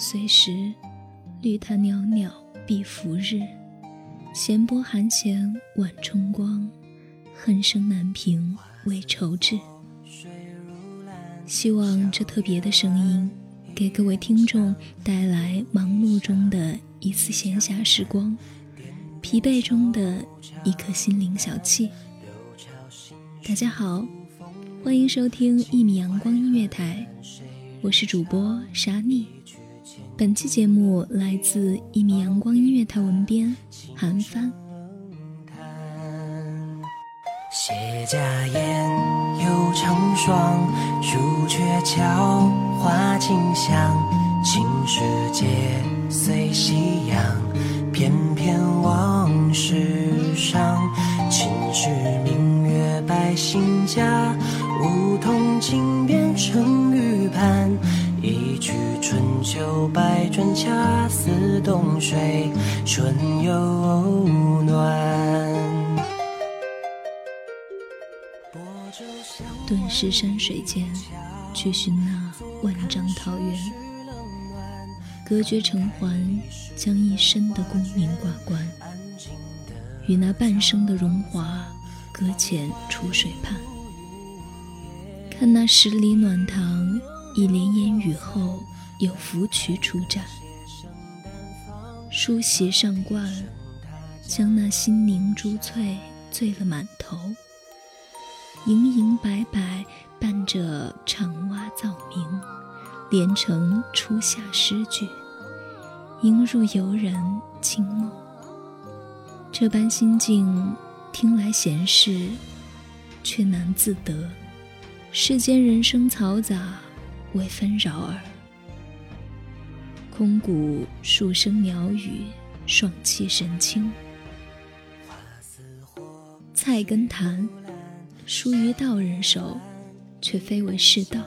随时，绿潭袅袅碧浮日，闲波寒弦晚春光，恨声难平未愁志。希望这特别的声音，给各位听众带来忙碌中的一丝闲暇时光，疲惫中的一颗心灵小憩。大家好，欢迎收听一米阳光音乐台，我是主播沙妮。本期节目来自一米阳光音乐台文编韩帆。谢家宴，又成双，朱雀桥，花径香，青石街，随夕阳，翩翩往事上，秦时明月百姓家，梧桐金边成玉盘。一曲春秋百转，恰似冬水春又暖。顿时山水间，去寻那万丈桃源，隔绝城环，将一生的功名挂冠，与那半生的荣华搁浅楚水畔。看那十里暖塘。一帘烟雨后，有芙蕖出绽，梳洗上冠，将那新凝珠翠醉了满头。盈盈白白伴着长蛙噪鸣，连成初夏诗句，萦入游人清梦。这般心境，听来闲适，却难自得。世间人生嘈杂。微纷扰耳，空谷数声鸟语，爽气神清。菜根谭，疏于道人手，却非为世道。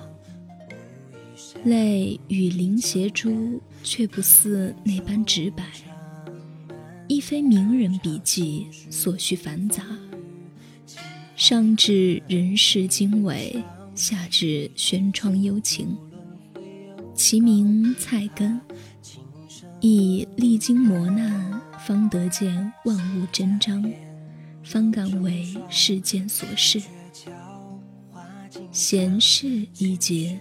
泪与灵斜珠，却不似那般直白。亦非名人笔记，所需繁杂。上至人世经纬。下至轩窗幽情，其名菜根，亦历经磨难，方得见万物真章，方敢为世间所事。闲事一节，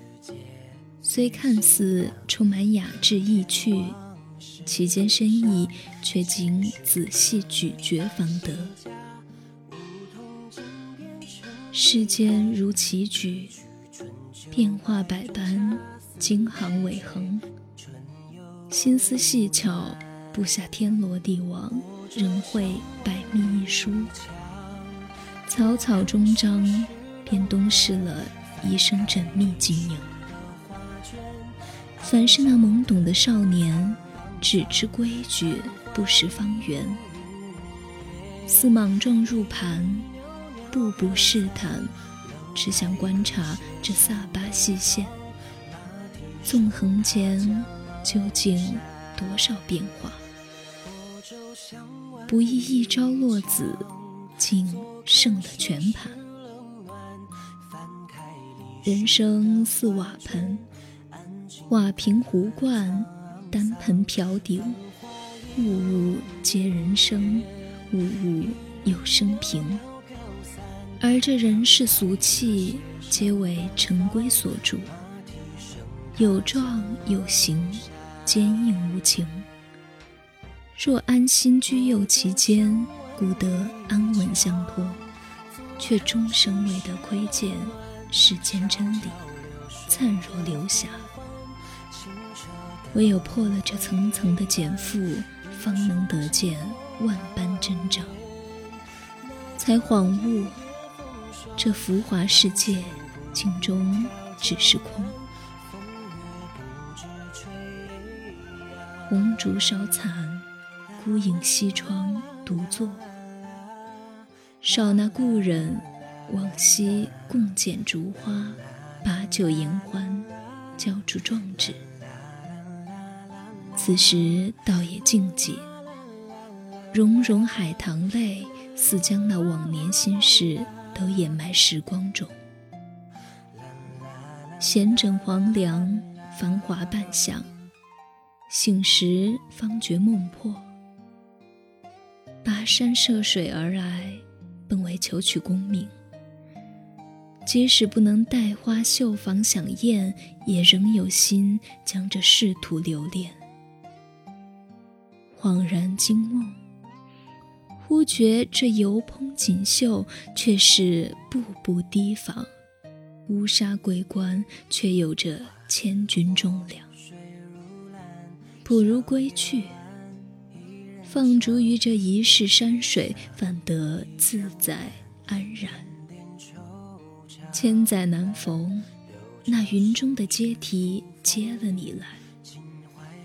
虽看似充满雅致意趣，其间深意却经仔细咀嚼方得。世间如棋局，变化百般，经行尾恒。心思细巧，布下天罗地网，仍会百密一疏。草草终章，便东逝了一生缜密经营。凡是那懵懂的少年，只知规矩，不识方圆，似莽撞入盘。步步试探，只想观察这萨巴细线，纵横间究竟多少变化？不易一朝落子，竟胜了全盘。人生似瓦盆，瓦瓶壶罐，单盆瓢鼎，物物皆人生，物物有生平。而这人世俗气，皆为尘归所著，有状有形，坚硬无情。若安心居右其间，故得安稳相托，却终生未得窥见世间真理，灿若流霞。唯有破了这层层的茧缚，方能得见万般真长，才恍悟，这浮华世界，镜中只是空。红烛烧残，孤影西窗独坐。少那故人，往昔共剪烛花，把酒言欢，交出壮志。此时倒也静寂，融融海棠泪，似将那往年心事都掩埋时光中。闲枕黄粱，繁华半晌。醒时方觉梦破，跋山涉水而来，本为求取功名。即使不能带花绣房享宴，也仍有心将这仕途留恋。恍然惊梦，忽觉这油烹锦绣，却是步步提防；乌纱桂冠，却有着千钧重量。不如归去，放逐于这一世山水，反得自在安然。千载难逢，那云中的阶梯接了你来，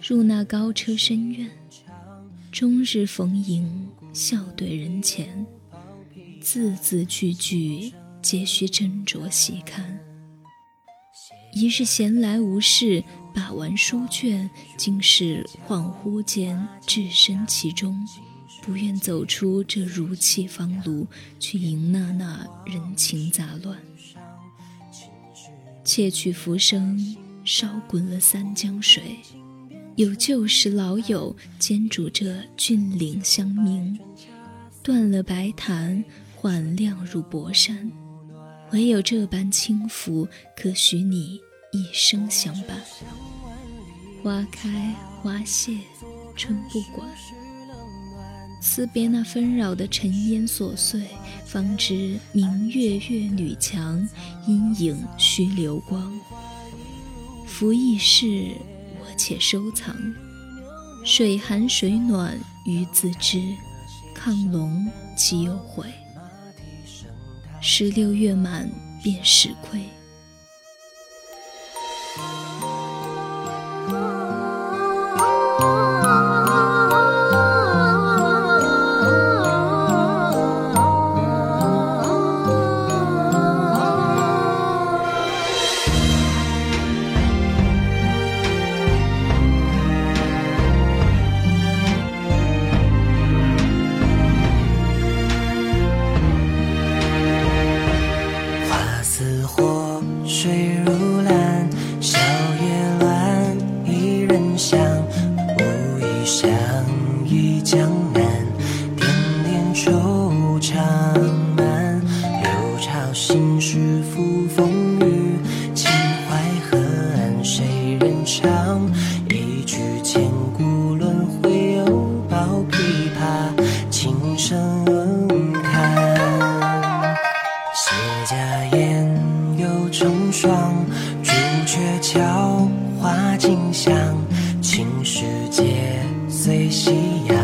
入那高车深院，终日逢迎，笑对人前，字字句句皆需斟酌细看。一日闲来无事。把玩书卷，竟是恍惚间置身其中，不愿走出这如泣方庐，去迎那那人情杂乱。窃取浮生，烧滚了三江水，有旧时老友兼煮这峻岭香茗，断了白檀，缓亮入薄山，唯有这般轻浮，可许你。一生相伴，花开花谢，春不管。辞别那纷扰的尘烟琐碎，方知明月月女墙，阴影须流光。浮易逝，我且收藏。水寒水暖鱼自知，亢龙岂有悔？十六月满，便始亏。霜，朱雀桥花锦香，青石街随夕阳，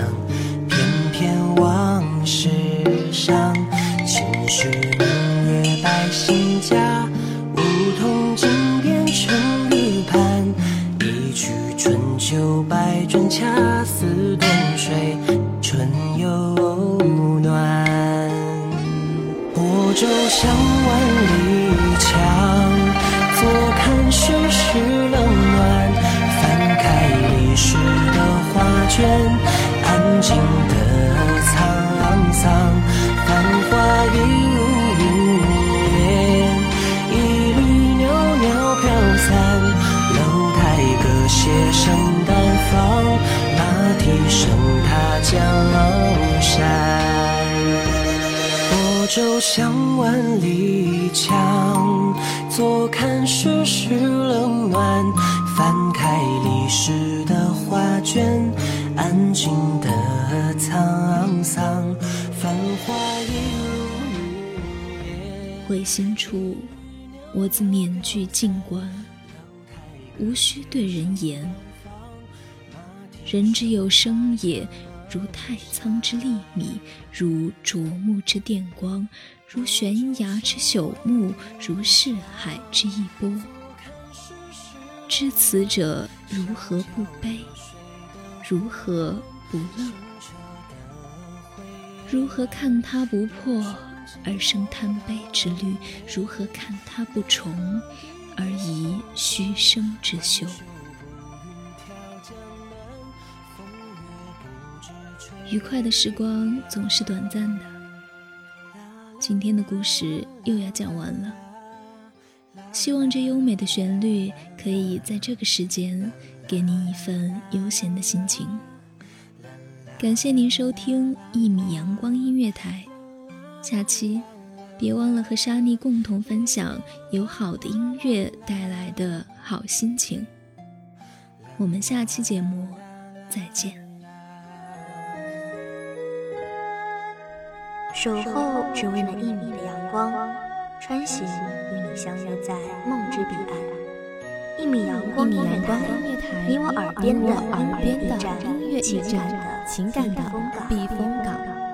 片片往事伤。青石明月白新家，梧桐金边成玉盘，一曲春秋百转恰似冬水，春又暖。泊舟向万里。墙。世事冷暖，翻开历史的画卷，安静的沧桑，繁华一如云烟，一缕袅袅飘散，楼台歌榭声淡放，马蹄声踏江山，泊舟向万里江，坐看水。冷暖。翻开历史的画卷，安静的沧桑。繁华一如回心处，我自免惧静观，无需对人言，人之有生也，如太仓之粒米，如啄木之电光，如悬崖之朽木，如四海之一波。知此者，如何不悲？如何不乐？如何看他不破而生贪悲之虑？如何看他不重而遗虚生之修？愉快的时光总是短暂的，今天的故事又要讲完了。希望这优美的旋律可以在这个时间给您一份悠闲的心情。感谢您收听一米阳光音乐台，下期别忘了和沙妮共同分享有好的音乐带来的好心情。我们下期节目再见。守候只为那一米的阳光，穿行与你相约在梦之彼岸。一米阳光音乐台，你我耳边的音乐驿站，情感的避风港。